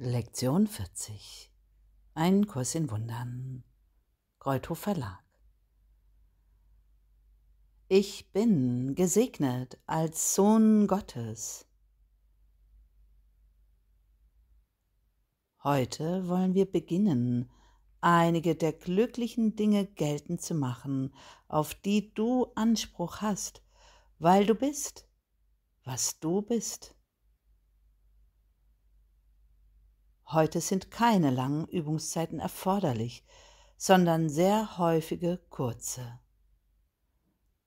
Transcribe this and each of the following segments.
Lektion 40 Ein Kurs in Wundern Kreuthof Verlag Ich bin gesegnet als Sohn Gottes. Heute wollen wir beginnen, einige der glücklichen Dinge geltend zu machen, auf die du Anspruch hast, weil du bist, was du bist. Heute sind keine langen Übungszeiten erforderlich, sondern sehr häufige kurze.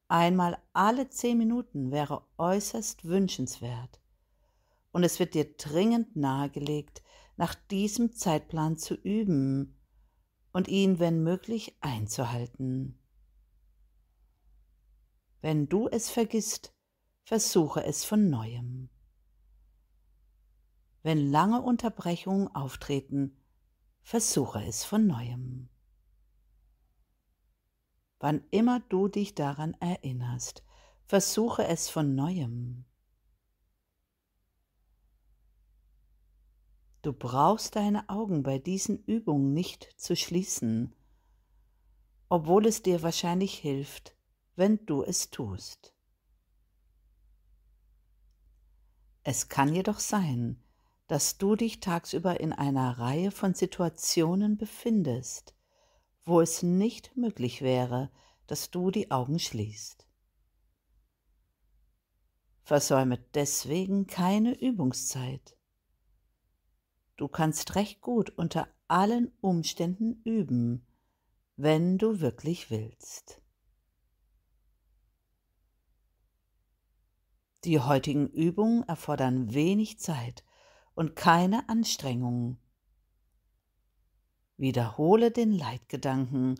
Einmal alle zehn Minuten wäre äußerst wünschenswert, und es wird dir dringend nahegelegt, nach diesem Zeitplan zu üben und ihn, wenn möglich, einzuhalten. Wenn du es vergisst, versuche es von neuem. Wenn lange Unterbrechungen auftreten, versuche es von neuem. Wann immer du dich daran erinnerst, versuche es von neuem. Du brauchst deine Augen bei diesen Übungen nicht zu schließen, obwohl es dir wahrscheinlich hilft, wenn du es tust. Es kann jedoch sein, dass du dich tagsüber in einer Reihe von Situationen befindest, wo es nicht möglich wäre, dass du die Augen schließt. Versäume deswegen keine Übungszeit. Du kannst recht gut unter allen Umständen üben, wenn du wirklich willst. Die heutigen Übungen erfordern wenig Zeit und keine Anstrengung. Wiederhole den Leitgedanken,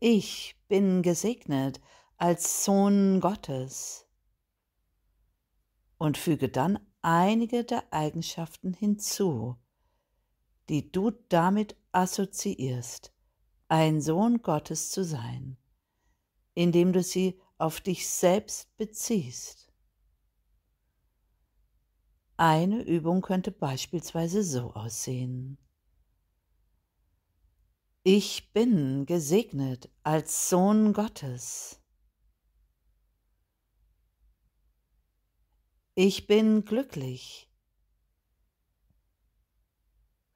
ich bin gesegnet als Sohn Gottes und füge dann einige der Eigenschaften hinzu, die du damit assoziierst, ein Sohn Gottes zu sein, indem du sie auf dich selbst beziehst. Eine Übung könnte beispielsweise so aussehen. Ich bin gesegnet als Sohn Gottes. Ich bin glücklich,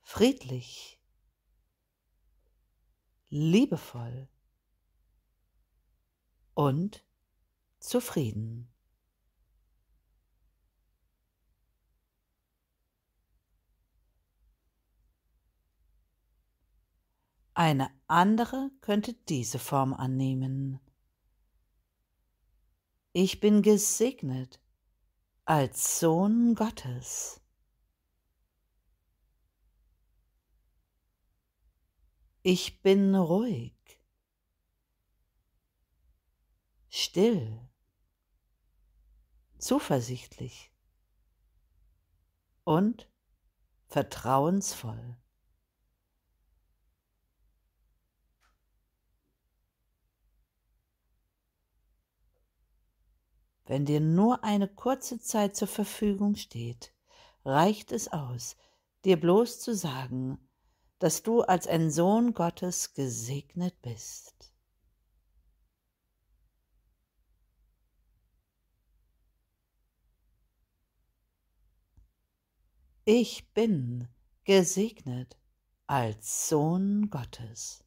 friedlich, liebevoll und zufrieden. Eine andere könnte diese Form annehmen. Ich bin gesegnet als Sohn Gottes. Ich bin ruhig, still, zuversichtlich und vertrauensvoll. Wenn dir nur eine kurze Zeit zur Verfügung steht, reicht es aus, dir bloß zu sagen, dass du als ein Sohn Gottes gesegnet bist. Ich bin gesegnet als Sohn Gottes.